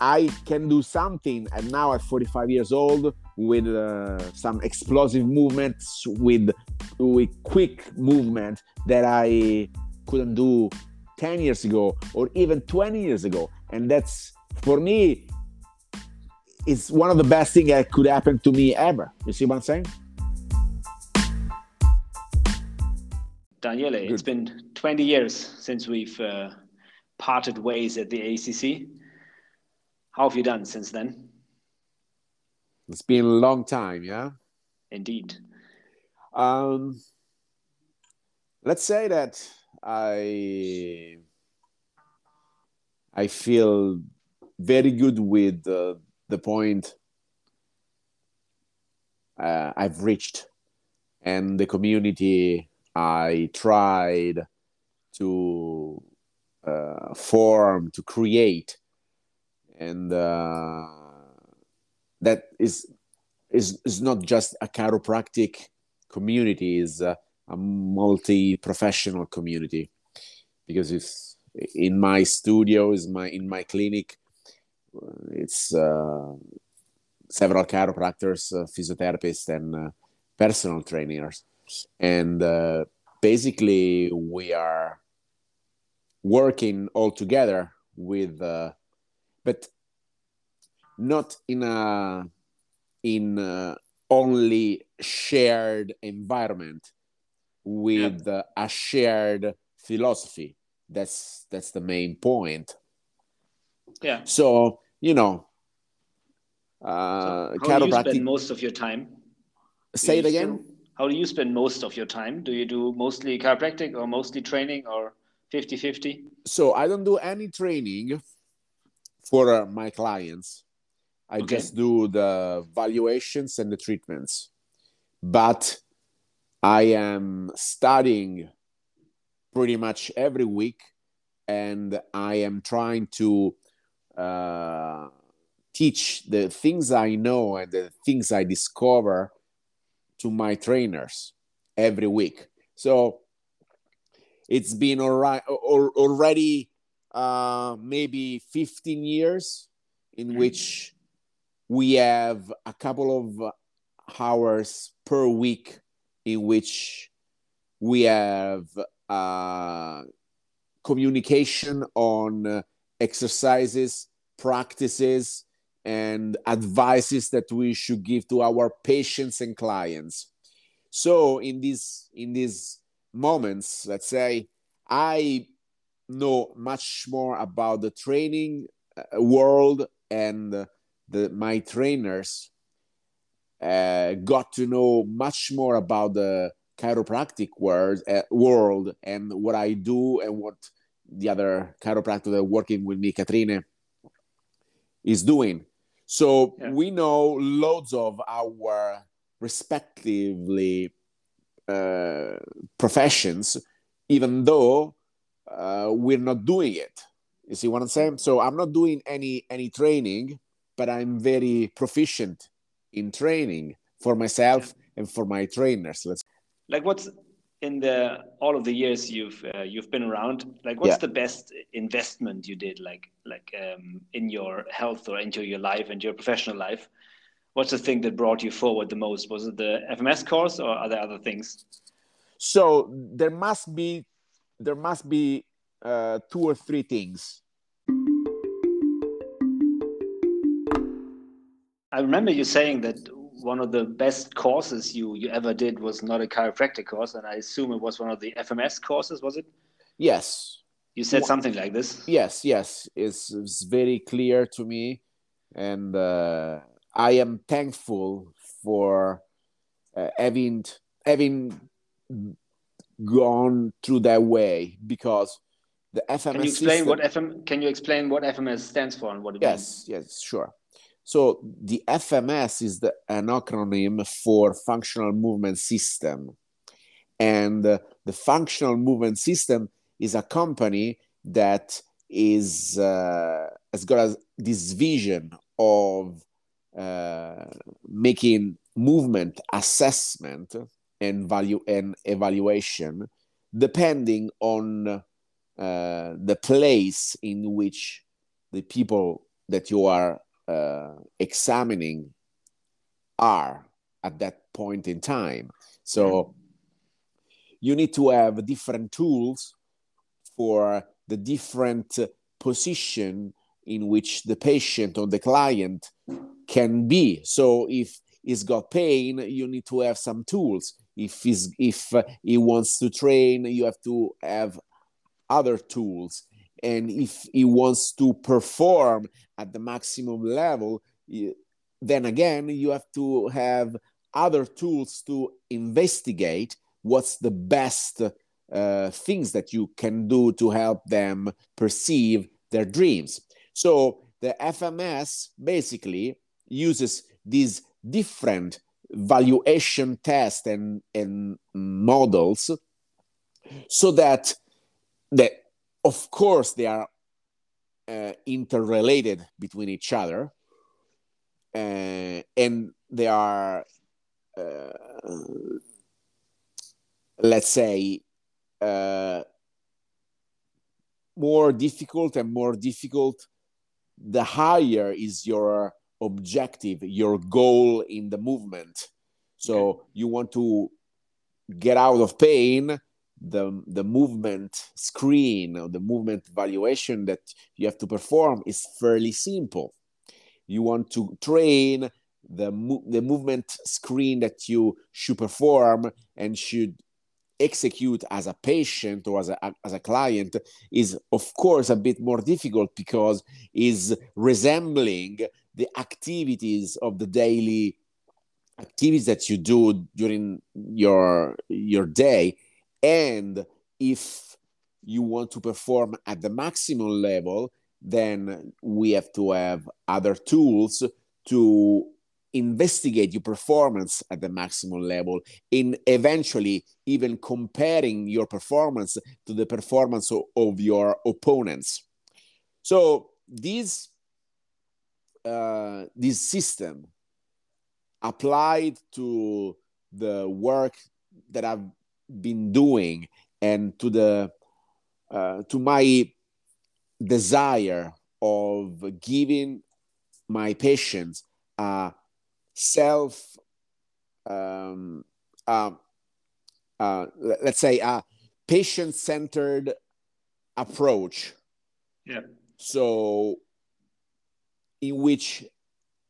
I can do something, and now at 45 years old, with uh, some explosive movements, with with quick movement that I couldn't do 10 years ago or even 20 years ago, and that's for me it's one of the best things that could happen to me ever. You see what I'm saying? Daniele, Good. it's been 20 years since we've uh, parted ways at the ACC. How have you done since then? It's been a long time, yeah? Indeed. Um, let's say that I I feel very good with uh, the point uh, I've reached and the community I tried to uh, form, to create, and uh, that is is is not just a chiropractic community; is a, a multi-professional community because it's in my studio, is my in my clinic. It's uh, several chiropractors, uh, physiotherapists, and uh, personal trainers and uh, basically we are working all together with uh, but not in a in a only shared environment with yeah. a shared philosophy that's that's the main point yeah so you know uh so how do you spend most of your time say it again still how do you spend most of your time? Do you do mostly chiropractic or mostly training or 50 50? So I don't do any training for uh, my clients. I okay. just do the valuations and the treatments. But I am studying pretty much every week and I am trying to uh, teach the things I know and the things I discover to my trainers every week. So it's been all right, already uh, maybe 15 years in mm-hmm. which we have a couple of hours per week in which we have uh, communication on exercises, practices, and advices that we should give to our patients and clients so in these in these moments let's say i know much more about the training uh, world and the my trainers uh, got to know much more about the chiropractic world, uh, world and what I do and what the other chiropractor that working with me, Katrine, is doing. So yeah. we know loads of our respectively uh, professions, even though uh, we're not doing it. You see what I'm saying? So I'm not doing any any training, but I'm very proficient in training for myself and for my trainers. Let's like what's in the all of the years you've uh, you've been around like what's yeah. the best investment you did like like um, in your health or into your life and your professional life what's the thing that brought you forward the most was it the fms course or are there other things so there must be there must be uh, two or three things i remember you saying that one of the best courses you you ever did was not a chiropractic course, and I assume it was one of the FMS courses, was it? Yes. You said well, something like this. Yes, yes, it's, it's very clear to me, and uh, I am thankful for uh, having having gone through that way because the FMS. Can you explain system, what FM? Can you explain what FMS stands for and what it yes, means? Yes, yes, sure. So the FMS is the, an acronym for Functional Movement System. And uh, the Functional Movement System is a company that is uh, has got a, this vision of uh, making movement assessment and value and evaluation depending on uh, the place in which the people that you are uh, examining are at that point in time. So you need to have different tools for the different position in which the patient or the client can be. So if he's got pain, you need to have some tools. If he's if he wants to train, you have to have other tools. And if he wants to perform at the maximum level, then again, you have to have other tools to investigate what's the best uh, things that you can do to help them perceive their dreams. So the FMS basically uses these different valuation tests and, and models so that that of course they are uh, interrelated between each other uh, and they are uh, let's say uh, more difficult and more difficult the higher is your objective your goal in the movement so okay. you want to get out of pain the the movement screen or the movement valuation that you have to perform is fairly simple you want to train the the movement screen that you should perform and should execute as a patient or as a, as a client is of course a bit more difficult because is resembling the activities of the daily activities that you do during your your day. And if you want to perform at the maximum level then we have to have other tools to investigate your performance at the maximum level in eventually even comparing your performance to the performance of, of your opponents. So this uh, this system applied to the work that i've been doing and to the uh, to my desire of giving my patients a self um, uh, uh, let's say a patient-centered approach. Yeah. So in which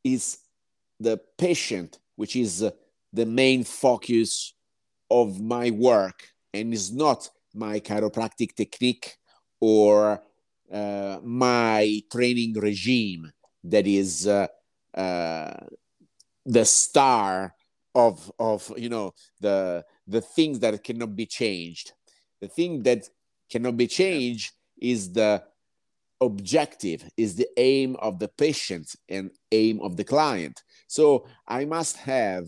is the patient which is the main focus of my work and is not my chiropractic technique or uh, my training regime that is uh, uh, the star of of you know the the things that cannot be changed. The thing that cannot be changed is the objective is the aim of the patient and aim of the client. So i must have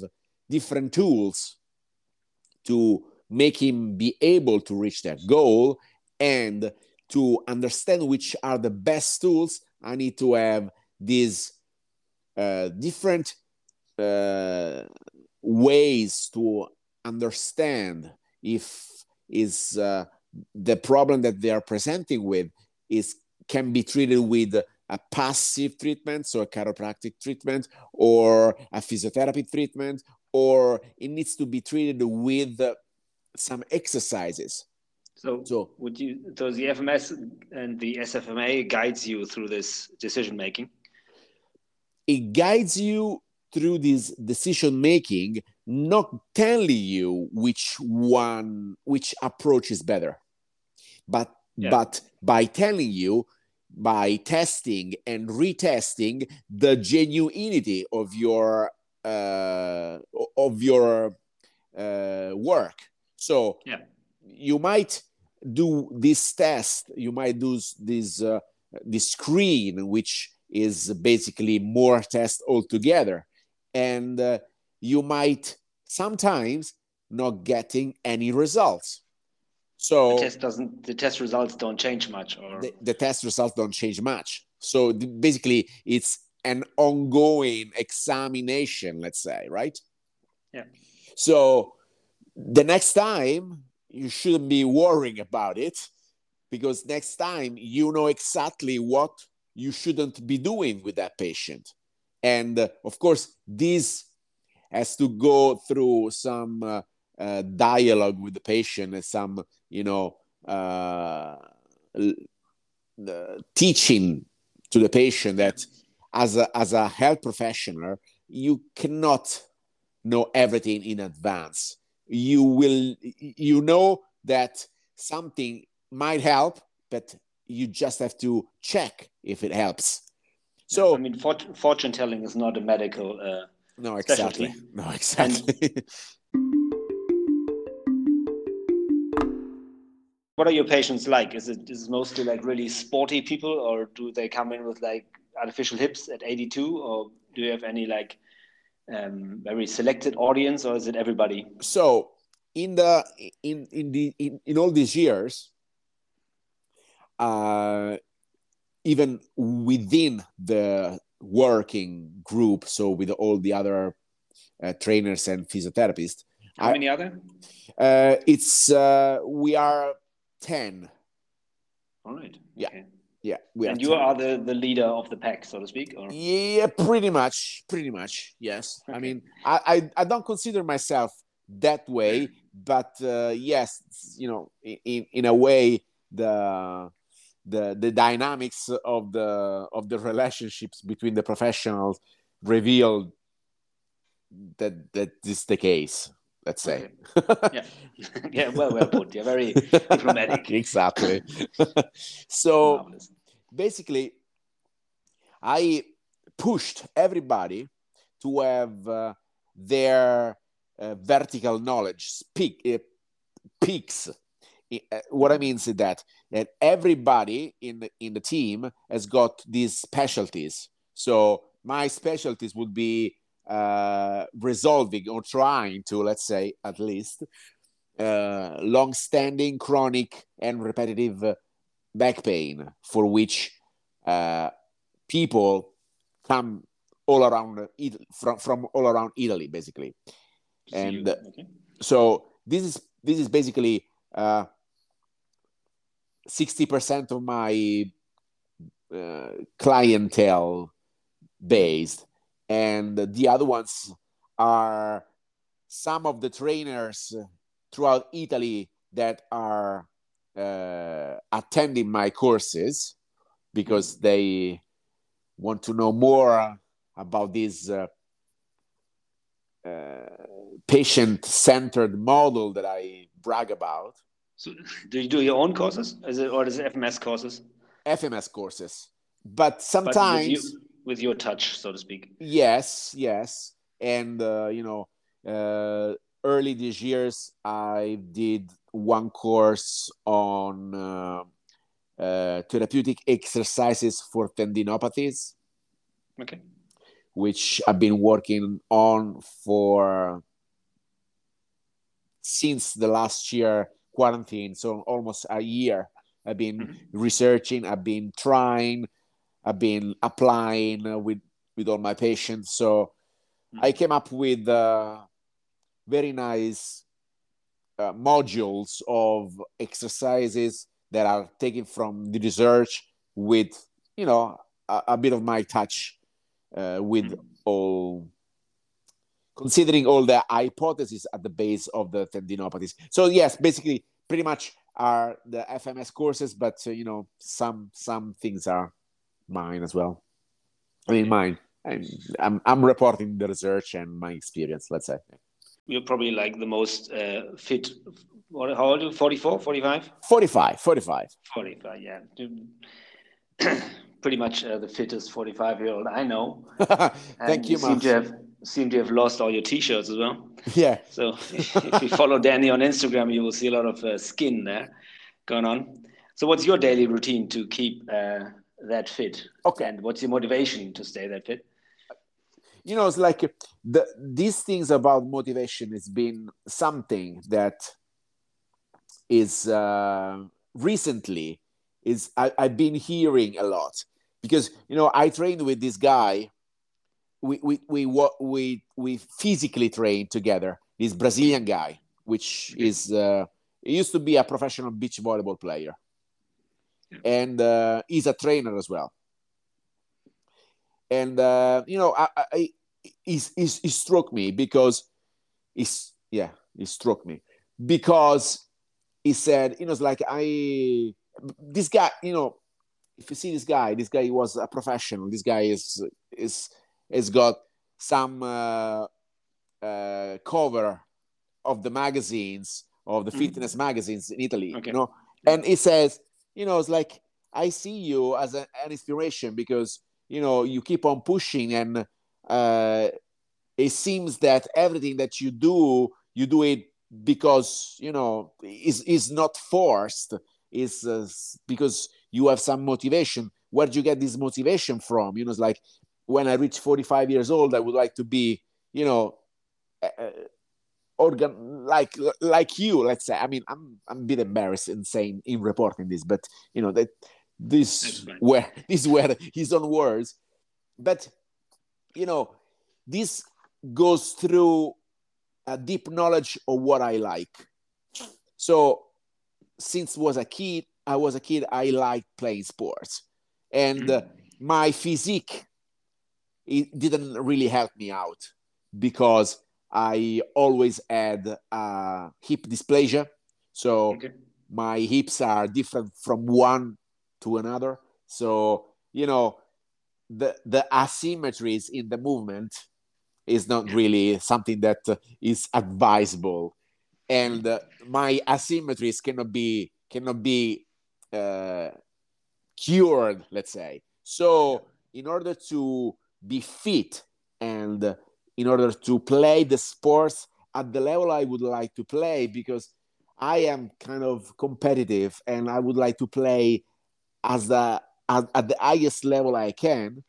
different tools to make him be able to reach that goal and to understand which are the best tools. I need to have these uh, different uh, ways to understand if is uh, the problem that they are presenting with is can be treated with a passive treatment, so a chiropractic treatment, or a physiotherapy treatment, or it needs to be treated with some exercises. So, so would you? So the FMS and the SFMA guides you through this decision making. It guides you through this decision making, not telling you which one, which approach is better, but yeah. but by telling you by testing and retesting the genuinity of your uh, of your uh, work. So yeah. you might do this test. You might do this uh, this screen, which is basically more tests altogether, and uh, you might sometimes not getting any results. So the test doesn't. The test results don't change much, or the, the test results don't change much. So basically, it's an ongoing examination. Let's say, right? Yeah. So the next time you shouldn't be worrying about it because next time you know exactly what you shouldn't be doing with that patient. And uh, of course, this has to go through some uh, uh, dialogue with the patient and some, you know, uh, teaching to the patient that as a, as a health professional, you cannot know everything in advance. You will, you know that something might help, but you just have to check if it helps. So I mean, fort- fortune telling is not a medical. Uh, no, exactly. Specialty. No, exactly. what are your patients like? Is it is it mostly like really sporty people, or do they come in with like artificial hips at 82, or do you have any like um, very selected audience, or is it everybody? So in the in in the in, in all these years, uh, even within the working group, so with all the other uh, trainers and physiotherapists. How I, many other? Uh, it's uh, we are ten. All right. Yeah. Okay. Yeah, we and you 10. are the, the leader of the pack, so to speak. Or? Yeah, pretty much, pretty much. Yes. Okay. I mean, I, I, I don't consider myself that way, but uh, yes, you know, in in a way, the the the dynamics of the of the relationships between the professionals reveal that that is the case let's say. yeah. Yeah. Well well put. Yeah very diplomatic. Exactly. So Marvelous. basically i pushed everybody to have uh, their uh, vertical knowledge speak uh, peaks. Uh, what I mean is that that everybody in the, in the team has got these specialties. So my specialties would be uh, resolving or trying to, let's say, at least, uh, long-standing, chronic, and repetitive back pain, for which uh, people come all around from from all around Italy, basically. And okay. so this is this is basically uh, 60% of my uh, clientele based and the other ones are some of the trainers throughout italy that are uh, attending my courses because they want to know more about this uh, uh patient-centered model that i brag about. So, do you do your own courses, is it, or is it FMS courses? FMS courses, but sometimes with, your touch, so to speak. Yes, yes, and uh, you know, uh, early these years, I did one course on uh, uh therapeutic exercises for tendinopathies. Okay. Which I've been working on for since the last year quarantine, so almost a year. I've been mm-hmm. researching, I've been trying, I've been applying uh, with with all my patients. So mm-hmm. I came up with uh, very nice uh, modules of exercises that are taken from the research with you know a, a bit of my touch uh, with mm-hmm. all considering all the hypotheses at the base of the tendinopathies. So yes, basically, pretty much are the FMS courses, but uh, you know, some some things are mine as well. I mean, mine. I'm, I'm, I'm reporting the research and my experience. Let's say you're probably like the most uh, fit. What, how old are you? 44, 45? 45, 45. 45, yeah. Pretty much uh, the fittest 45 year old I know. Thank you, you seem to have seem to have lost all your t-shirts as well. Yeah. So if you follow Danny on Instagram, you will see a lot of uh, skin there going on. So what's your daily routine to keep uh, that fit? Okay. And what's your motivation to stay that fit? You know, it's like the these things about motivation has been something that is uh, recently is I, I've been hearing a lot because you know I trained with this guy we we we we we physically trained together. This Brazilian guy, which is uh, he used to be a professional beach volleyball player, and uh, he's a trainer as well. and uh, you know, I, I it struck me because it's yeah, it struck me because he said, you know, it's like I this guy, you know, if you see this guy, this guy was a professional. This guy is is has got some uh, uh, cover of the magazines of the mm-hmm. fitness magazines in Italy. Okay. You know, and he says, you know, it's like I see you as a, an inspiration because you know you keep on pushing, and uh, it seems that everything that you do, you do it because you know is is not forced. Is uh, because you have some motivation. Where do you get this motivation from? You know, it's like when I reach 45 years old, I would like to be, you know, uh, organ like like you. Let's say. I mean, I'm I'm a bit embarrassed in saying in reporting this, but you know that this where this where his own words, but you know, this goes through a deep knowledge of what I like. So since was a kid, I was a kid, I liked playing sports, and uh, my physique it didn't really help me out because I always had uh, hip dysplasia. So okay. my hips are different from one to another. So you know the the asymmetries in the movement is not really something that is advisable and uh, my asymmetries cannot be cannot be uh, cured let's say so in order to be fit and in order to play the sports at the level i would like to play because i am kind of competitive and i would like to play as the at, at the highest level i can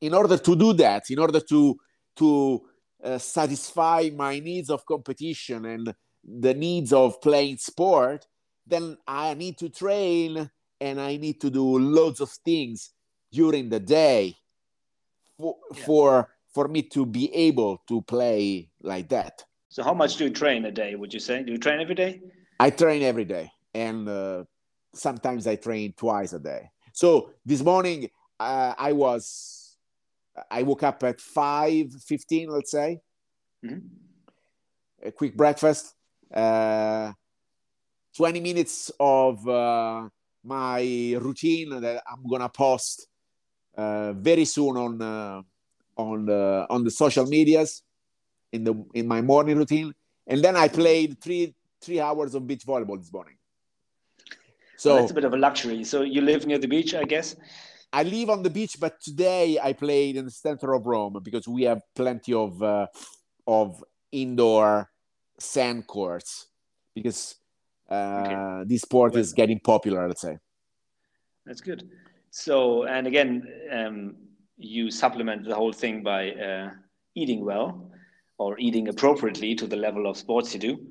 in order to do that in order to to uh, satisfy my needs of competition and the needs of playing sport, then I need to train and I need to do loads of things during the day for, yeah. for for me to be able to play like that. So, how much do you train a day? Would you say? Do you train every day? I train every day, and uh, sometimes I train twice a day. So this morning uh, I was I woke up at 5.15, let's say. Mm-hmm. A quick breakfast. Uh, 20 minutes of uh, my routine that I'm gonna post uh, very soon on uh, on the on the social medias in the in my morning routine, and then I played three three hours of beach volleyball this morning. So well, that's a bit of a luxury. So you live near the beach, I guess. I live on the beach, but today I played in the center of Rome because we have plenty of uh, of indoor sand courts because uh, okay. this sport well, is getting popular. Let's say. That's good. So, and again, um, you supplement the whole thing by uh, eating well or eating appropriately to the level of sports you do.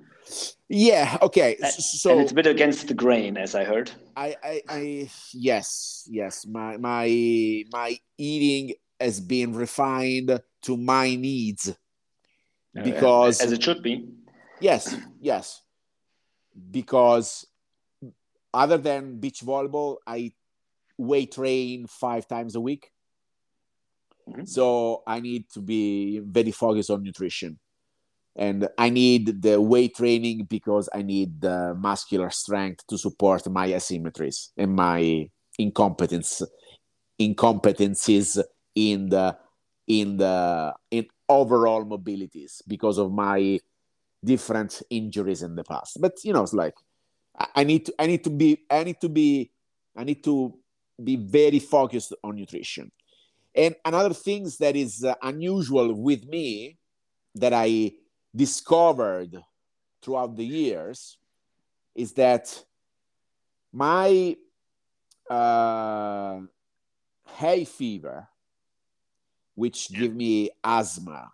Yeah. Okay. So and it's a bit against the grain, as I heard. I, I, I yes, yes. My, my, my eating has been refined to my needs uh, because, as it should be. Yes, yes. Because other than beach volleyball, I weight train five times a week. Mm-hmm. So I need to be very focused on nutrition and I need the weight training because I need the muscular strength to support my asymmetries and my incompetence incompetencies in the in the in overall mobilities because of my different injuries in the past. But you know, it's like I need to I need to be I need to be I need to be very focused on nutrition. And another thing that is uh, unusual with me that I discovered throughout the years is that my uh, hay fever, which give me asthma,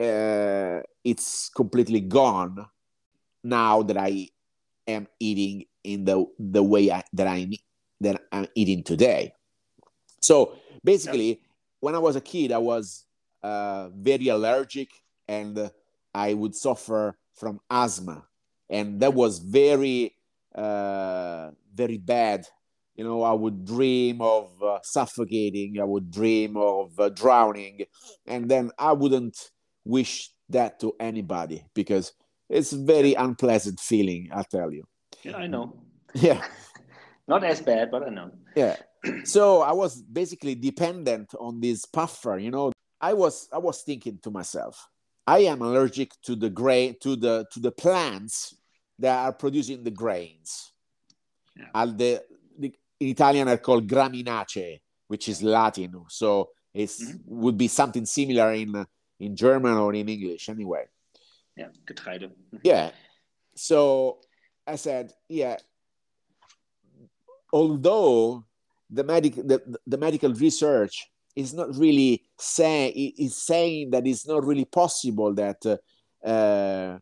uh, it's completely gone now that I am eating in the the way I, that I that I'm eating today. So basically, yeah. when I was a kid, I was uh, very allergic and I would suffer from asthma, and that was very, uh, very bad. you know i would dream of uh, suffocating. I would dream of uh, drowning. And then i wouldn't wish that to anybody because it's very unpleasant feeling i tell you. Yeah i know. Yeah not as bad but i know. Yeah. So i was basically dependent on this puffer you know. I was i was thinking to myself i am allergic to the grain to the to the plants that are producing the grains. Yeah. the, the in italian are called graminaceae which is latin. So it mm-hmm. would be something similar in in german or in english anyway. Yeah getreide. Yeah. So i said yeah although the medical the, the medical research is not really saying is saying that it's not really possible that uh, uh,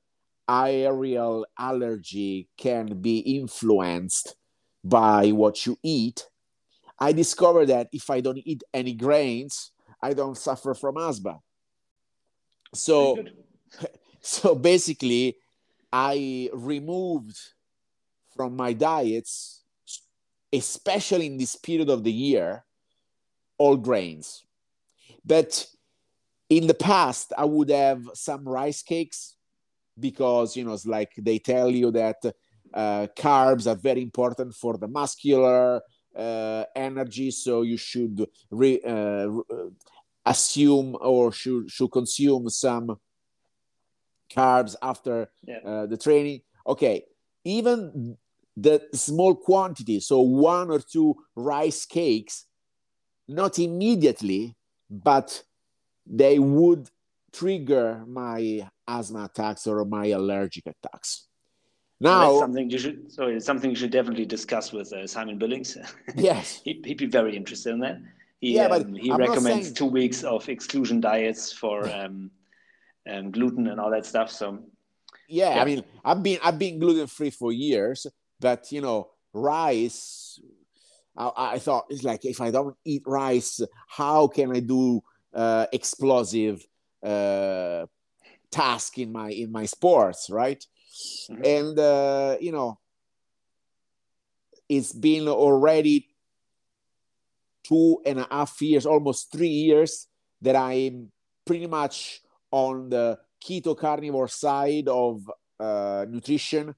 aerial allergy can be influenced by what you eat. I discovered that if i don't eat any grains i don't suffer from asthma. So so basically i removed from my diets especially in this period of the year, all grains. But in the past, I would have some rice cakes because, you know, it's like they tell you that uh, carbs are very important for the muscular uh, energy. So you should re, uh, assume or should, should consume some carbs after yeah. Uh, the training. Okay. Even the small quantity, so one or two rice cakes, not immediately, but they would trigger my asthma attacks or my allergic attacks. Now, something you should. Sorry, it's something you should definitely discuss with uh, Simon Billings. Yes, he'd, he'd, be very interested in that. He, yeah, but um, he I'm recommends saying... two weeks of exclusion diets for um, um, gluten and all that stuff. So, yeah, yeah, I mean, I've been I've been gluten free for years, but you know, rice. I, I, thought it's like if I don't eat rice, how can I do uh, explosive uh, task in my in my sports, right? Mm-hmm. And uh, you know, it's been already two and a half years, almost three years, that I'm pretty much on the keto carnivore side of uh, nutrition.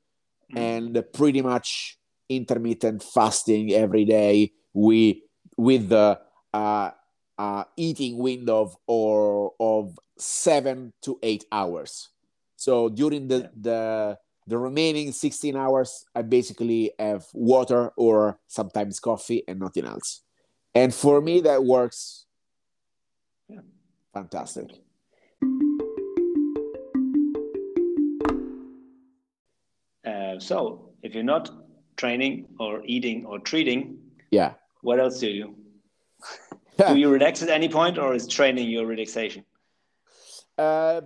And pretty much intermittent fasting every day with with the uh, uh, eating window of or of seven to eight hours. So during the, yeah. the the remaining 16 hours, I basically have water or sometimes coffee and nothing else. And for me, that works yeah. fantastic. So if you're not training or eating or treating, yeah, what else do you do? do you relax at any point, or is training your relaxation? Uh,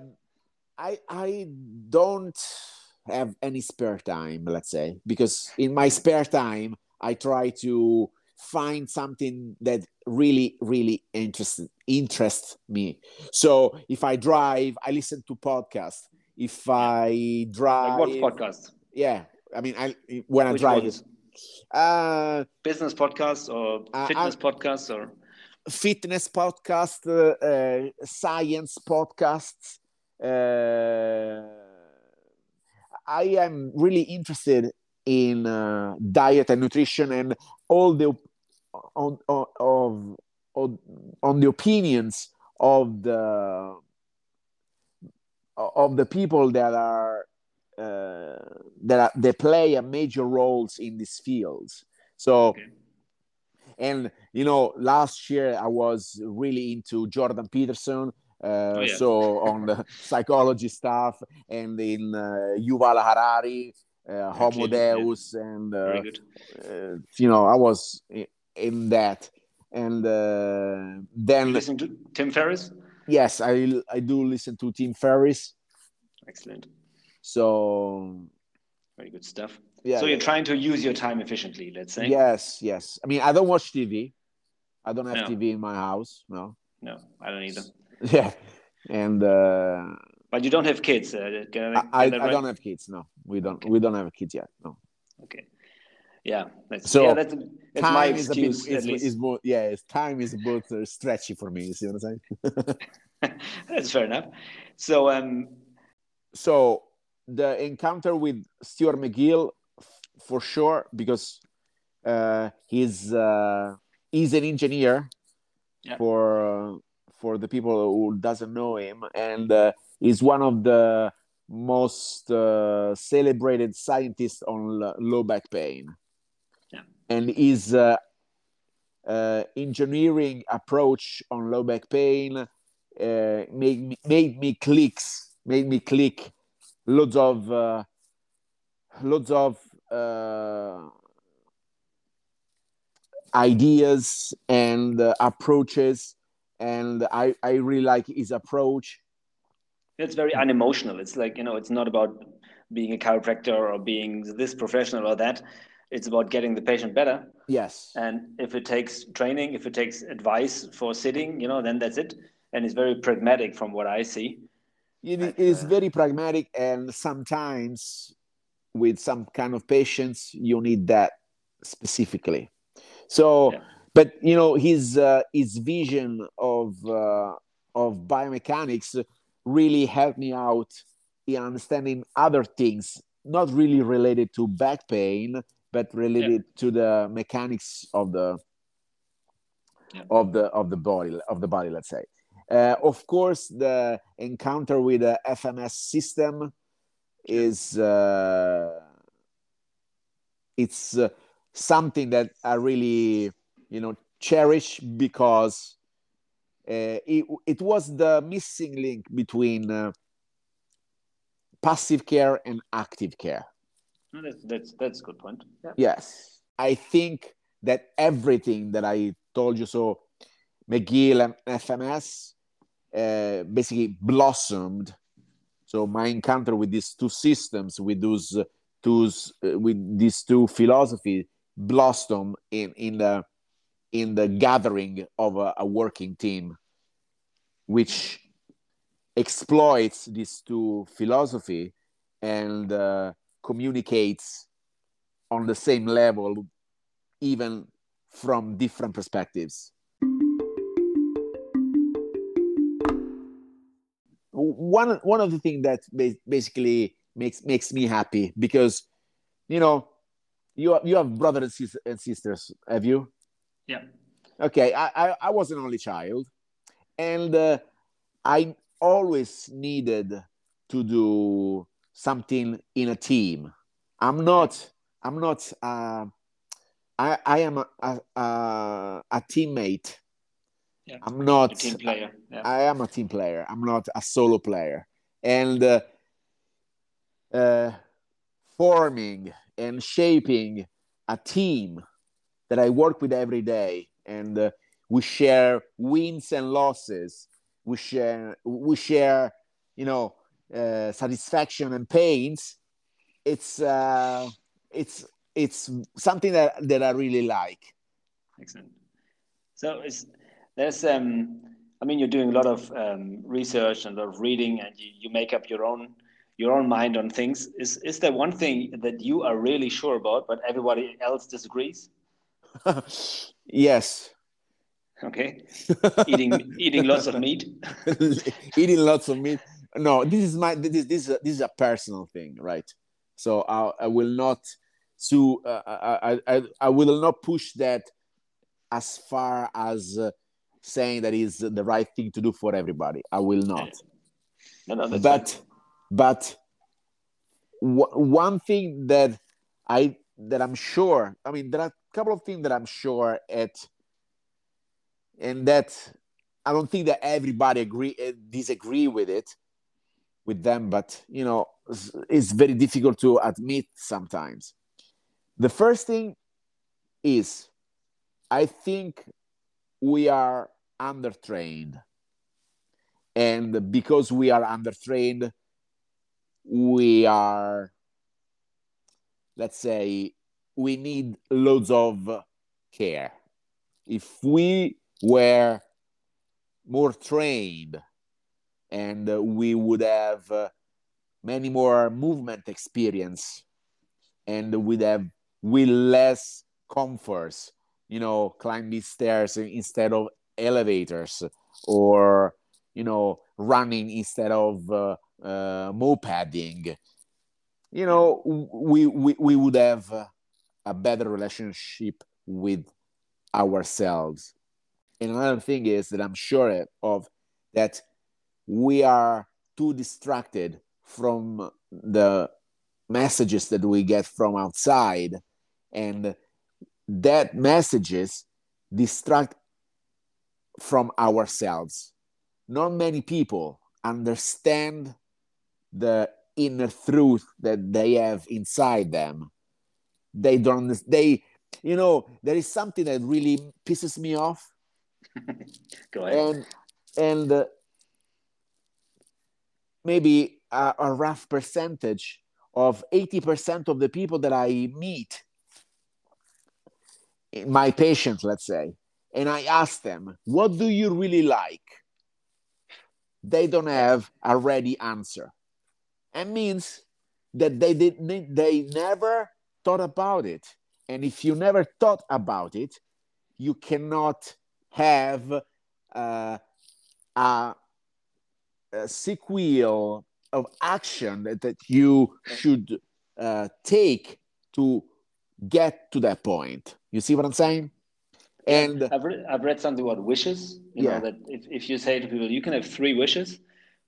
I I don't have any spare time, let's say, because in my spare time I try to find something that really really interests interests me. So if I drive, I listen to podcasts. If I drive, like what podcast? Yeah i mean i when Which i drive ones? uh business podcast or uh, fitness uh, podcast or fitness podcast uh, uh, science podcasts uh, i am really interested in uh, diet and nutrition and all the on, on, of, on, on the opinions of the of the people that are uh, that are, they play a major roles in these fields. So, okay. and you know, last year I was really into Jordan Peterson. Uh, oh, yeah. so on the psychology stuff and in uh, Yuval Harari, uh, Homo Deus, yeah. and uh, uh, you know, I was in that. And uh, then you listen to Tim Ferriss. Yes, I I do listen to Tim Ferriss. Excellent. So very good stuff. Yeah. So you're trying to use your time efficiently, let's say. Yes, yes. I mean, I don't watch TV. I don't have no. TV in my house. No. No, I don't either. Yeah, and. uh But you don't have kids. Uh, I, I, right? I, don't have kids. No, we don't. Okay. We don't have kids yet. No. Okay. Yeah, that's, so yeah, that's, that's my excuse. Is, is, is more, yeah, time is both uh, stretchy for me. You see what I'm saying? that's fair enough. So, um, so the encounter with Stuart McGill, for sure, because uh, he's uh, he's an engineer yeah. for uh, for the people who doesn't know him, and uh, he's one of the most uh, celebrated scientists on low back pain. Yeah. And his uh, uh, engineering approach on low back pain uh, made me, made me clicks, made me click loads of uh, loads of uh, ideas and approaches and I, I really like his approach. It's very unemotional. It's like, you know, it's not about being a chiropractor or being this professional or that. It's about getting the patient better. Yes. And if it takes training, if it takes advice for sitting, you know, then that's it. And it's very pragmatic from what I see. It but, is very pragmatic. And sometimes with some kind of patients, you need that specifically. So, yeah but you know his uh, his vision of uh, of biomechanics really helped me out in understanding other things not really related to back pain but related yeah. to the mechanics of the yeah. of the of the body of the body let's say uh, of course the encounter with the fms system is uh, it's uh, something that i really you know cherish because uh, it, it was the missing link between uh, passive care and active care. That's that's that's a good point. Yeah. yes. I think that everything that i told you so mcgill and fms uh, basically blossomed so my encounter with these two systems with those two uh, with these two philosophies blossomed in in the in the gathering of a, a working team, which exploits these two philosophy and uh, communicates on the same level, even from different perspectives. One one of the things that basically makes makes me happy because, you know, you you have brothers and sisters, have you? Yeah. Okay, I, I, I was an only child, and uh, I always needed to do something in a team. I'm not. I'm not. Uh, I I am a a, a, a teammate. Yeah. I'm not a team player. Yeah. I am a team player. I'm not a solo player. And uh, uh, forming and shaping a team that I work with every day, and uh, we share wins and losses. We share we share, you know, uh, satisfaction and pains. It's uh, it's it's something that that I really like. Excellent. So it's there's um I mean you're doing a lot of um, research and a lot of reading, and you, you make up your own your own mind on things. Is is there one thing that you are really sure about, but everybody else disagrees? yes. Okay. eating eating lots of meat. eating lots of meat. No, this is my this is this is a, this is a personal thing, right? So I, I will not sue. Uh, I, I I will not push that as far as uh, saying that is the right thing to do for everybody. I will not. No, no, but fine. but one thing that I that I'm sure. I mean, there are a couple of things that I'm sure at, and that I don't think that everybody agree uh, disagree with it, with them, but you know, it's very difficult to admit sometimes. The first thing is, I think we are undertrained, and because we are undertrained, we are, let's say, we need loads of care. If we were more trained and we would have uh, many more movement experience and we'd have with less comforts you know climbing stairs instead of elevators or you know running instead of uh, uh, mopeding. You know we, we we would have a better relationship with ourselves. And another thing is that i'm sure of that we are too distracted from the messages that we get from outside. And that messages distract from ourselves. Not many people understand the inner truth that they have inside them. They don't they you know there is something that really pisses me off. Go ahead. and and uh, maybe a, a rough percentage of 80% of the people that I meet, my patients, let's say, and I ask them, what do you really like? They don't have a ready answer. It means that they did they never thought about it. And if you never thought about it, you cannot have uh, a, a sequel of action that, that you should uh, take to get to that point. You see what I'm saying? And I've read, I've read something about wishes. You yeah. know that if, if you say to people, you can have three wishes,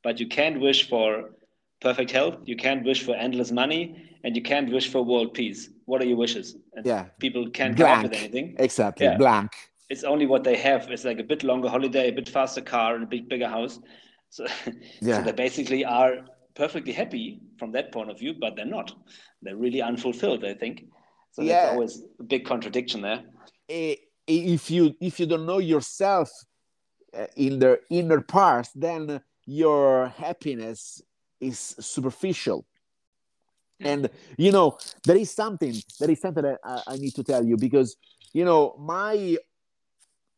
but you can't wish for perfect health, you can't wish for endless money, and you can't wish for world peace. What are your wishes? And yeah, people can't Blank. come up with anything. Exactly, yeah. blank. It's only what they have. It's like a bit longer holiday, a bit faster car, and a bit bigger house. So, yeah. so they basically are perfectly happy from that point of view, but they're not. They're really unfulfilled, I think. So yeah. there's always a big contradiction there. If you if you don't know yourself uh, in the inner parts, then your happiness is superficial. And you know there is something there is something that I, I need to tell you because you know my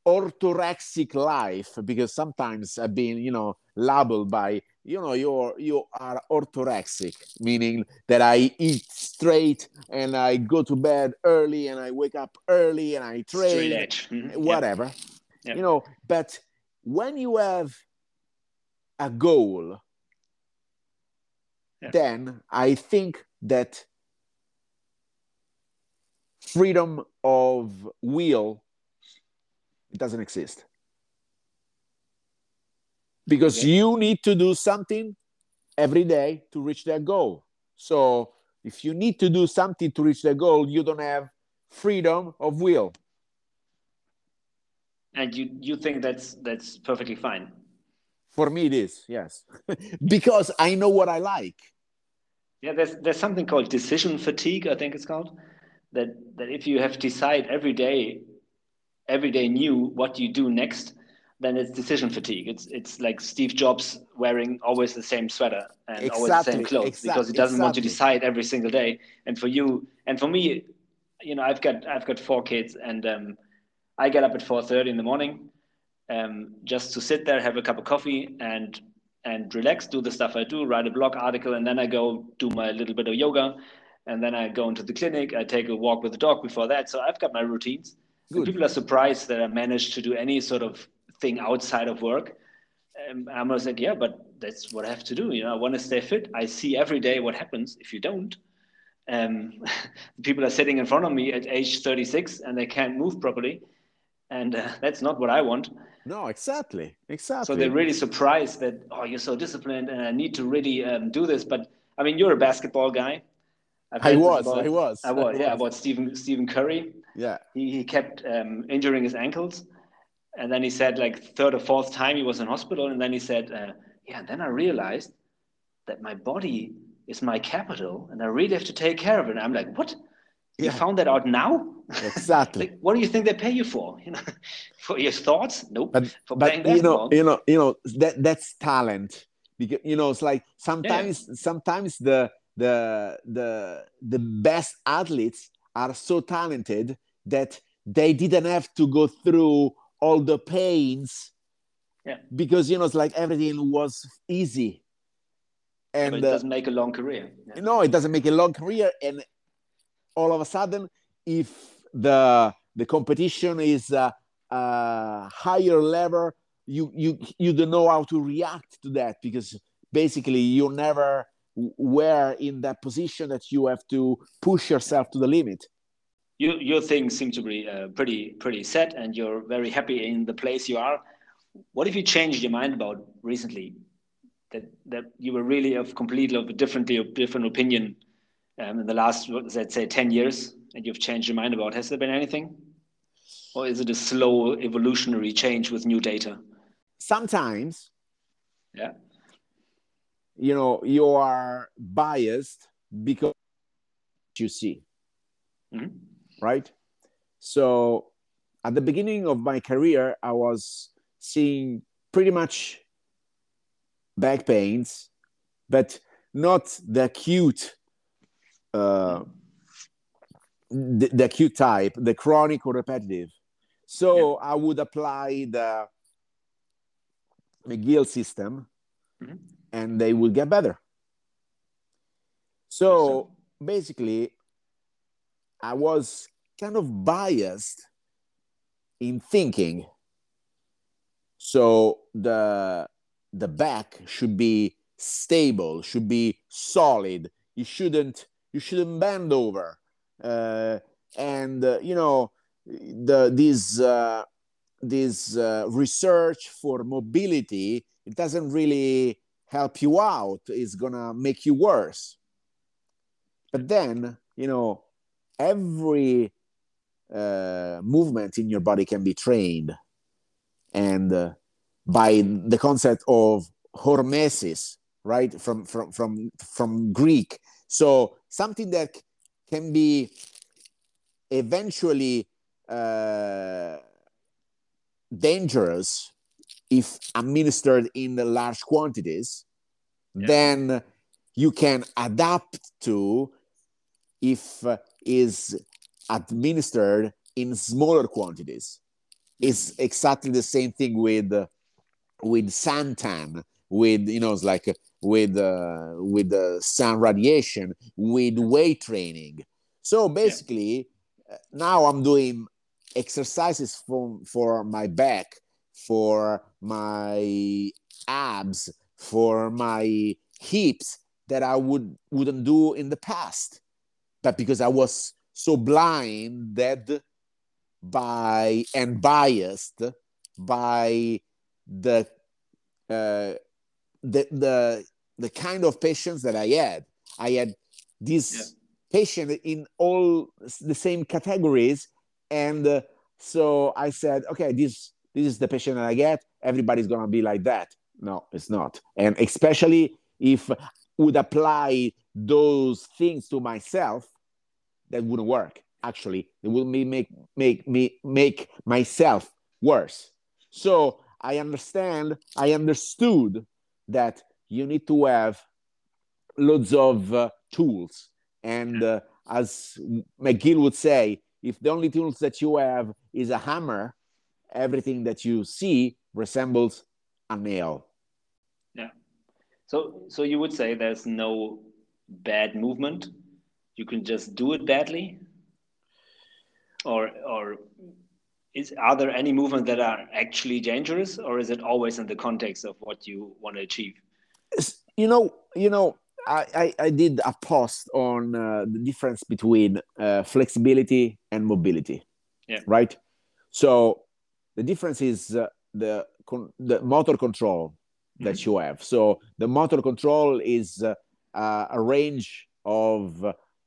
orthorexic life because sometimes I've been you know labeled by you know you're you are orthorexic meaning that i eat straight and i go to bed early and i wake up early and i train mm-hmm. whatever yep. Yep. you know but when you have a goal yep. then i think that freedom of will it doesn't exist because okay. you need to do something every day to reach that goal. So if you need to do something to reach the goal, you don't have freedom of will. And you you think that's that's perfectly fine. For me, it is yes, because I know what I like. Yeah, there's there's something called decision fatigue. I think it's called that that if you have to decide every day, every day new what you do next, then it's decision fatigue. It's it's like Steve Jobs wearing always the same sweater and exactly, always the same clothes exactly, because he doesn't exactly. want to decide every single day. And for you and for me, you know, I've got I've got four kids and um, I get up at four thirty in the morning um, just to sit there, have a cup of coffee, and and relax, do the stuff I do, write a blog article, and then I go do my little bit of yoga, and then I go into the clinic. I take a walk with the dog before that. So I've got my routines. People are surprised that I managed to do any sort of thing outside of work. Um, I'm always like, yeah, but that's what I have to do. You know, I want to stay fit. I see every day what happens if you don't. Um, people are sitting in front of me at age 36 and they can't move properly, and uh, that's not what I want. No, exactly, exactly. So they're really surprised that oh, you're so disciplined, and I need to really um, do this. But I mean, you're a basketball guy. I was, I was, I was, yeah, about Stephen Stephen Curry. Yeah, he, he kept um, injuring his ankles, and then he said like third or fourth time he was in hospital. And then he said uh, yeah and then i realized that my body is my capital and i really have to take care of it. And i'm like what? Yeah. you found that out now? Exactly. Like, what do you think they pay you for? You know for your thoughts? Nope. But, for but you know you know you know that that's talent. Because you know it's like sometimes yeah. sometimes the the the the best athletes are so talented that they didn't have to go through all the pains yeah. because you know it's like everything was easy and yeah, it doesn't uh, make a long career yeah. no it doesn't make a long career and all of a sudden if the the competition is a, a higher level you you you don't know how to react to that because basically you never were in that position that you have to push yourself to the limit you, your things seem to be uh, pretty pretty set and you're very happy in the place you are. What if you changed your mind about recently that that you were really of completely of a differently different opinion um, in the last let's say 10 years and you've changed your mind about has there been anything? Or is it a slow evolutionary change with new data? Sometimes. Yeah. You know you are biased because you see. Mm-hmm. Right so at the beginning of my career i was seeing pretty much back pains but not the acute uh, the, the acute type the chronic or repetitive so yeah. i would apply the McGill system, mm-hmm. and they will get better. So basically, I was kind of biased in thinking. So the the back should be stable, should be solid. You shouldn't you shouldn't bend over, uh, and uh, you know the these uh, this uh, research for mobility it doesn't really help you out it's gonna make you worse but then you know every uh, movement in your body can be trained. And uh, by the concept of hormesis right? From from from from greek. So something that can be eventually uh, dangerous if administered in large quantities, yeah. then you can adapt to if uh, is administered in smaller quantities. It's exactly the same thing with uh, with suntan, with you know, it's like with uh, with the sun radiation, with weight training. So basically, yeah. now I'm doing exercises for, for my back, for my abs, for my hips that I would wouldn't do in the past. But because I was so blinded by and biased by the uh, the the the kind of patients that I had. I had this yeah. patient in all the same categories and uh, so I said, okay, this this is the patient that I get. Everybody's gonna be like that. No, it's not. And especially if would apply those things to myself, that wouldn't work. Actually, it would make make me make myself worse. So I understand. I understood that you need to have loads of uh, tools, and uh, as McGill would say, if the only tools that you have is a hammer, everything that you see resembles a nail. Yeah. So so you would say there's no bad movement. You can just do it badly. Or or is are there any movements that are actually dangerous or is it always in the context of what you want to achieve? You know, you know, I, I, I did a post on uh, the difference between uh, flexibility and mobility. Yeah. Right. So the difference is uh, the the motor control that mm-hmm. you have. So the motor control is uh, a range of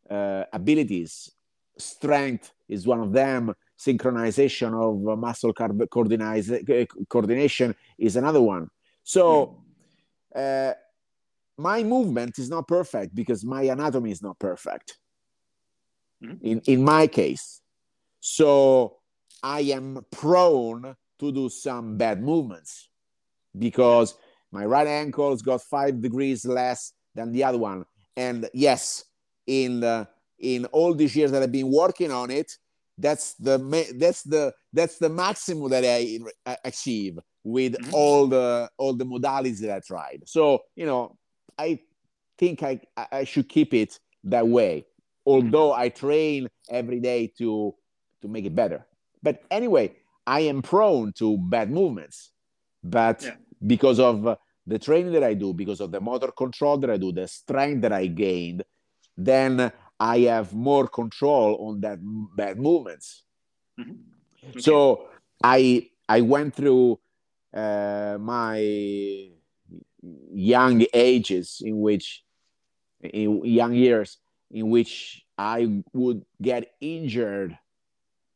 uh, abilities. Strength is one of them. Synchronization of muscle coordination is another one. So. Mm my movement is not perfect because my anatomy is not perfect mm-hmm. in, in my case. So I am prone to do some bad movements because my right ankle's got five degrees less than the other one. And yes, in the, in all these years that I've been working on it, that's the that's the that's the maximum that I achieve with mm-hmm. all the all the modalities that I tried. So you know, I think I, I should keep it that way. although I train every day to to make it better. But anyway, I am prone to bad movements. But yeah. because of the training that I do, because of the motor control that I do, the strength that I gained, then I have more control on that bad movements. Mm-hmm. Okay. So I I went through uh, my young ages in which in young years in which I would get injured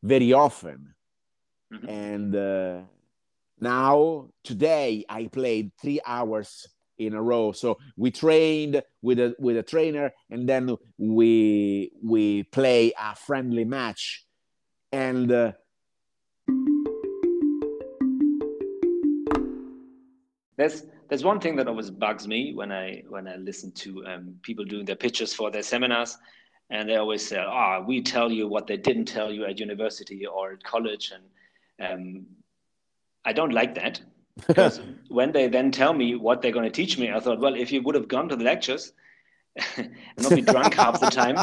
very often. Mm-hmm. And uh, now, today, I played three hours in a row. So we trained with a with a trainer, and then we we play a friendly match, and. Uh, there's there's one thing that always bugs me when I when I listen to um, people doing their pitches for their seminars, and they always say, "Ah, oh, we tell you what they didn't tell you at university or at college," and um, I don't like that because when they then tell me what they're going to teach me, I thought, well, if you would have gone to the lectures and not be drunk half the time,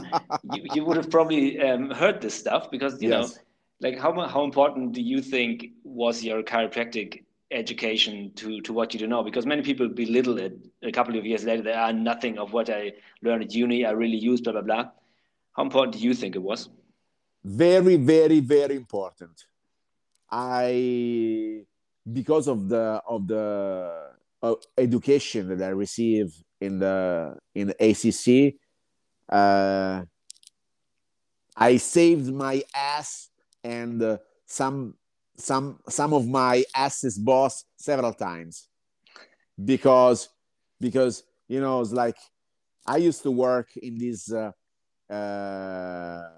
you, you would have probably um, heard this stuff because you yes. know, like how how important do you think was your chiropractic education to to what you do now? Because many people belittle it. A couple of years later they are nothing of what i learned at uni i really used blah blah blah. How important do you think it was? Very very very important. I because of the of the uh, education that i received in the in the acc uh, i saved my ass and uh, some some some of my asses boss several times. Because because you know it's like i used to work in this uh, uh,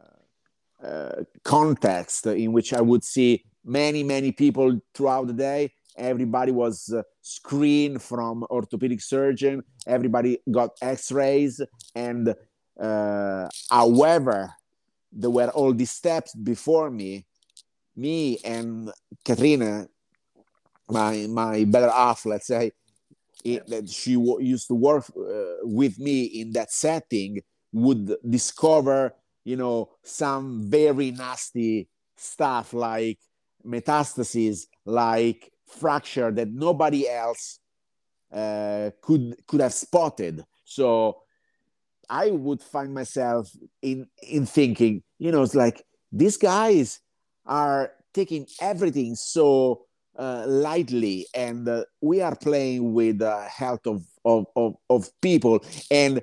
uh, context in which i would see many many people throughout the day. Everybody was uh, screened from orthopedic surgeon. Everybody got x-rays. And uh, however there were all these steps before me me and Katrina, my my better half, let's say, it, that she w- used to work uh, with me in that setting, would discover, you know, some very nasty stuff like metastases, like fracture that nobody else uh, could could have spotted. So I would find myself in in thinking, you know, it's like these guys are taking everything so uh, lightly and uh, we are playing with the health of, of, of, of, people and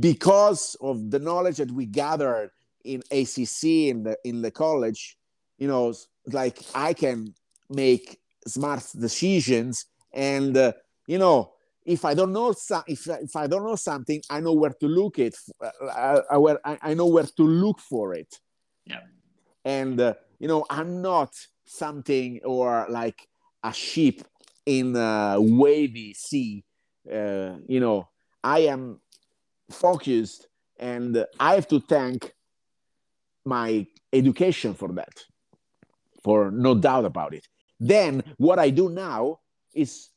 because of the knowledge that we gathered in acc in the in the college you know like i can make smart decisions and uh, you know if i don't know some, if, if i don't know something i know where to look it uh, uh, where I, I know where to look for it. Yeah. And uh, you know i'm not something or like a sheep in a wavy sea. Uh, you know i am focused and i have to thank my education for that for no doubt about it then what i do now is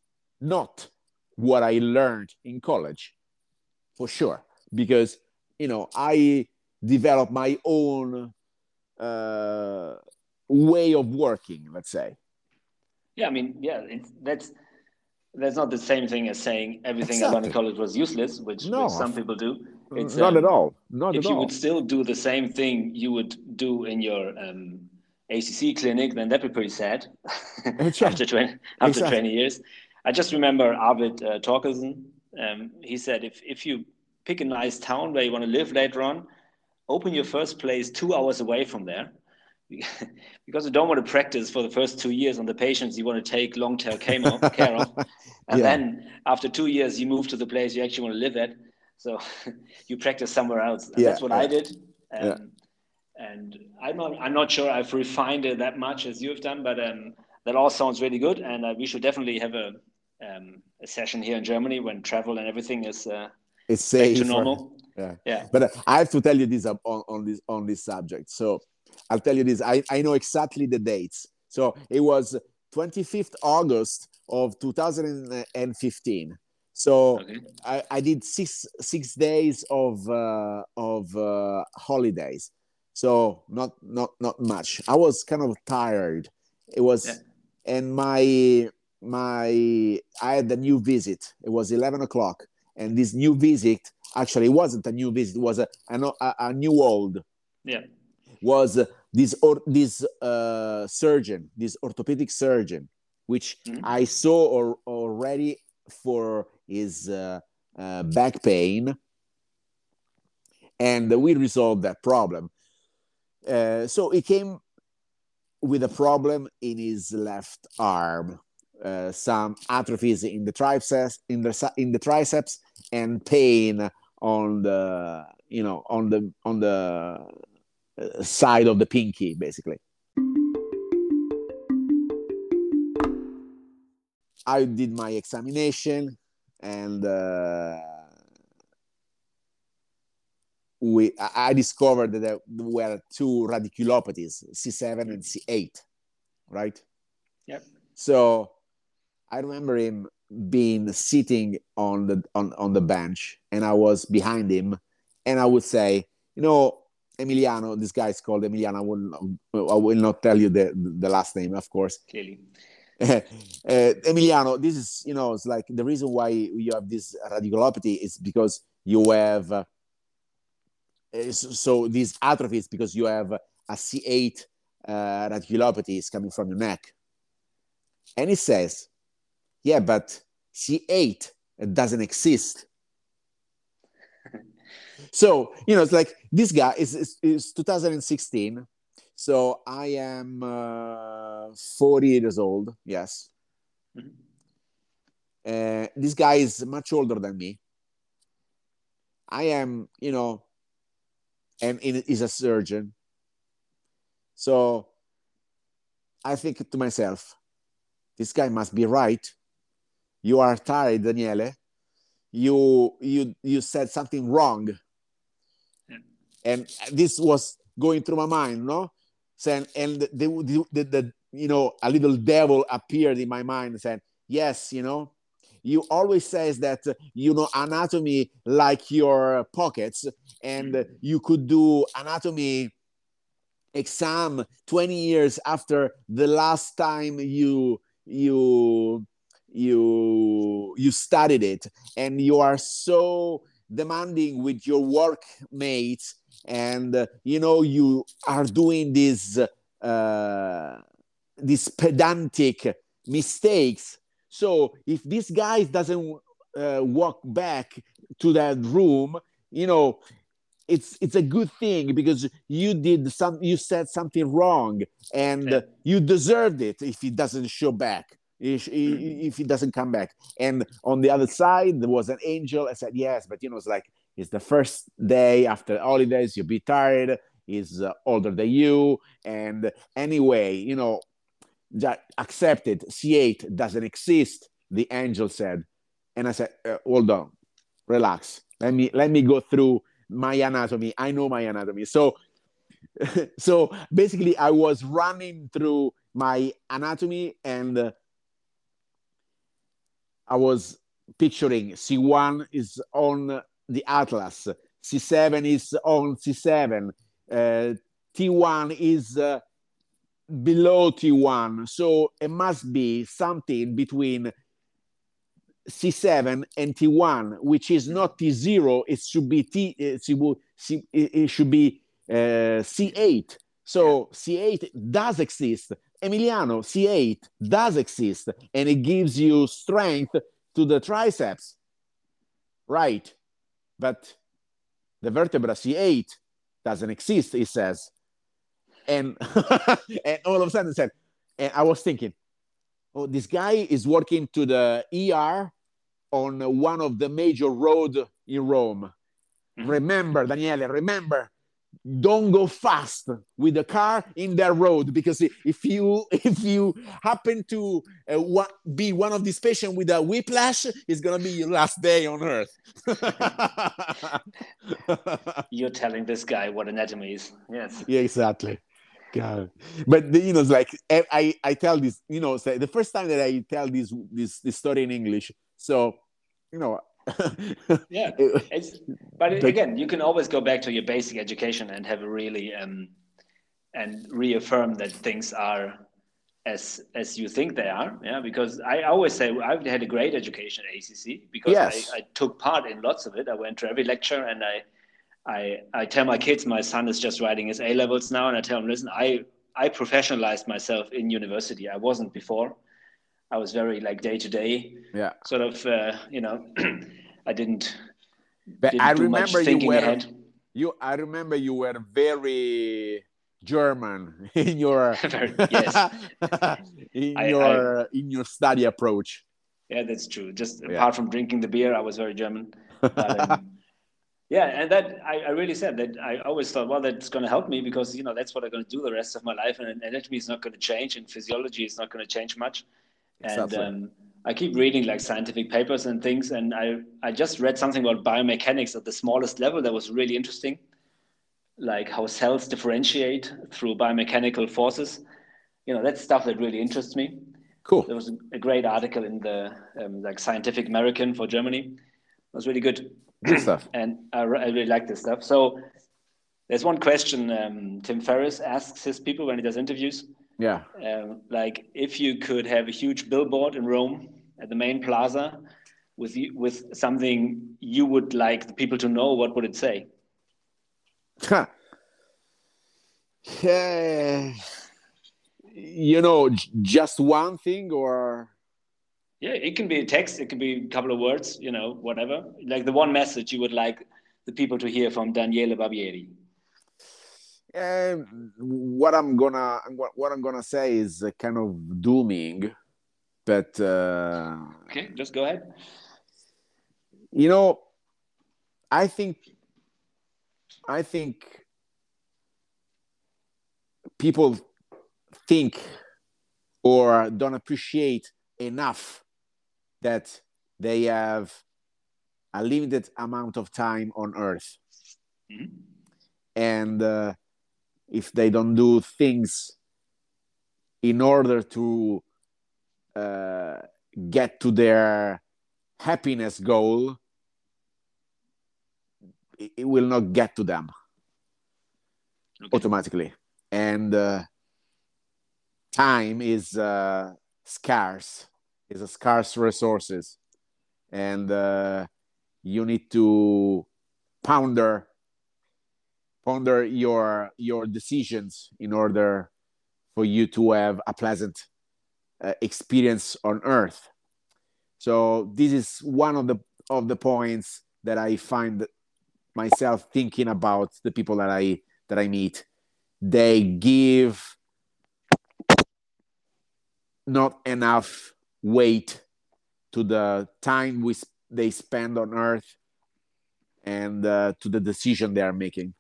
not what i learned in college for sure because you know i develop my own uh, way of working let's say yeah i mean yeah that's that's not the same thing as saying everything exactly. i learned in college was useless which, no, which some people do it's not um, at all not if you all. would still do the same thing you would do in your um, acc clinic then that'd be pretty sad after 20 after exactly. 20 years i just remember arvid uh, Torkelsen. Um, he said if if you pick a nice town where you want to live later on open your first place two hours away from there because you don't want to practice for the first two years on the patients you want to take long term care of. And yeah. then after two years, you move to the place you actually want to live at. So you practice somewhere else. Yeah, that's what yeah. I did. Um, and I'm not, I'm not sure I've refined it that much as you've done, but um, that all sounds really good. And uh, we should definitely have a, um, a session here in Germany when travel and everything is uh, it's safe to normal. yeah. yeah. But I have to tell you this on, on this on this subject. So I'll tell you this. I, I know exactly the dates. So it was 25th August of 2015. So okay. I, I did six six days of uh, of uh, holidays. So not not not much. I was kind of tired. It was, yeah. and my my I had a new visit. It was eleven o'clock, and this new visit actually it wasn't a new visit. It was a a, a new old. Yeah. Was this or this uh, surgeon, this orthopedic surgeon, which mm-hmm. I saw or, already for his uh, uh, back pain, and we resolved that problem. Uh, so he came with a problem in his left arm, uh, some atrophies in the triceps, in the in the triceps, and pain on the you know on the on the uh, side of the pinky, basically. I did my examination and uh, we I discovered that there were two radiculopathies, C7 and C8, right? Yep. So I remember him being sitting on the on, on the bench and I was behind him and I would say, you know, Emiliano, this guy is called Emiliano. I will, I will not tell you the, the last name, of course. Clearly. uh, Emiliano, this is, you know, it's like the reason why you have this radiculopathy is because you have, uh, so these atrophies because you have a C8 uh, radiculopathy is coming from your neck. And he says, yeah, but C8 doesn't exist. so, you know, it's like this guy is, is, is 2016 so I am uh, 40 years old. Yes. Mm-hmm. Uh, this guy is much older than me. I am, you know, and is a surgeon. So I think to myself, this guy must be right. You are tired, Daniele. You you you said something wrong. And this was going through my mind, no? saying, and the, the, the, the, you know, a little devil appeared in my mind saying, yes, you know, you always says that uh, you know anatomy like your pockets and you could do anatomy exam 20 years after the last time you you you you studied it. And you are so demanding with your workmates and uh, you know you are doing these uh, these pedantic mistakes so if this guy doesn't uh, walk back to that room you know it's it's a good thing because you did some you said something wrong and yeah. you deserved it if he doesn't show back if, mm-hmm. if he doesn't come back and on the other side there was an angel i said yes but you know it's like it's the first day after holidays. You'll be tired. He's uh, older than you. And anyway, you know, just accept it. C8 doesn't exist, the angel said. And I said, uh, hold on, relax. Let me let me go through my anatomy. I know my anatomy. So so basically I was running through my anatomy and uh, I was picturing C1 is on the Atlas. C7 is on C7. Uh, T1 is uh, below T1. So it must be something between C7 and T1, which is not T0. It should be T. Uh, it should be uh, C8. So C8 does exist. Emiliano, C8 does exist, and it gives you strength to the triceps. Right but the vertebra C8 doesn't exist, he says. And, and all of a sudden, said, and I was thinking, oh, this guy is working to the ER on one of the major road in Rome. Mm-hmm. Remember, Daniele, remember, don't go fast with the car in that road because if you if you happen to uh, be one of these patients with a whiplash it's going to be your last day on earth you're telling this guy what anatomy is yes yeah exactly God. but you know it's like i i tell this you know the first time that i tell this this, this story in english so you know. yeah, it's, but, but again, you can always go back to your basic education and have a really um, and reaffirm that things are as as you think they are yeah because i always say i've had a great education at acc because yes. I, I, took part in lots of it i went to every lecture and i i i tell my kids my son is just writing his a levels now and i tell him listen i i professionalized myself in university i wasn't before i was very like day to day yeah sort of uh, you know i didn't but didn't i remember you were ahead. you i remember you were very German in your yes. in I, your I, in your study approach. Yeah, that's true. Just yeah. apart from drinking the beer, I was very German. But, um, yeah, and that I, I, really said that I always thought, well, that's going to help me because you know that's what I'm going to do the rest of my life, and anatomy is not going to change, and physiology is not going to change much. Exactly. And um, I keep reading like scientific papers and things, and I I just read something about biomechanics at the smallest level that was really interesting like how cells differentiate through biomechanical forces. You know, that's stuff that really interests me. Cool. There was a great article in the um, like Scientific American for Germany. It was really good. Good stuff. and I, I, really like this stuff. So there's one question um, Tim Ferriss asks his people when he does interviews. Yeah. Um, like if you could have a huge billboard in Rome at the main plaza with with something you would like the people to know, what would it say? yeah. You know, just one thing or yeah, it can be a text, it can be a couple of words, you know, whatever. Like the one message you would like the people to hear from Daniele Barbieri. Um, what I'm gonna what, what I'm gonna say is kind of dooming, but uh, okay, just go ahead. You know, I think I think people think or don't appreciate enough that they have a limited amount of time on earth mm-hmm. and uh, if they don't do things in order to uh, get to their happiness goal it will not get to them okay. automatically and uh, time is uh, scarce is a scarce resources and uh, you need to ponder ponder your your decisions in order for you to have a pleasant uh, experience on earth so this is one of the of the points that i find myself thinking about the people that I that I meet. They give not enough weight to the time we they spend on Earth and uh, to the decision they are making.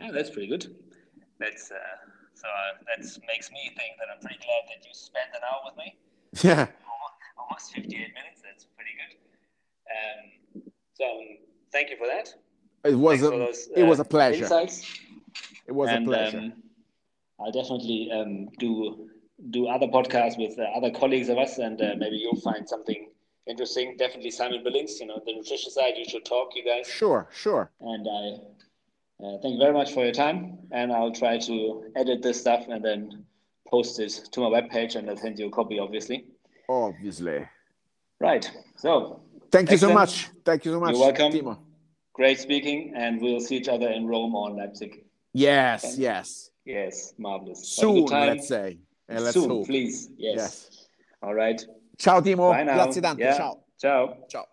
Yeah, that's pretty good. That's uh, so uh, that makes me think that I'm pretty glad that you spent an hour with me. Yeah, almost 58 minutes. That's pretty good. Um, so um, thank you for that. It was a, those, it was a uh, pleasure. Insights. It was and, a pleasure. Um, I'll definitely um, do do other podcasts with uh, other colleagues of us, and uh, maybe you'll find something interesting. Definitely Simon Billings, you know, the nutrition side. You should talk, you guys. Sure, sure. And I uh, thank you very much for your time, and I'll try to edit this stuff and then post it to my webpage, and I'll send you a copy, obviously. Obviously. Right. So. Thank you so much. Thank you so much. You're welcome. Timo. Great speaking, and we'll see each other in Rome or Leipzig. Yes, yes. Yes, marvelous. Soon, let's say. And let's Soon, hope. please. Yes. yes. All right. Ciao Timo, grazie tanto. Yeah. Ciao. Ciao. Ciao.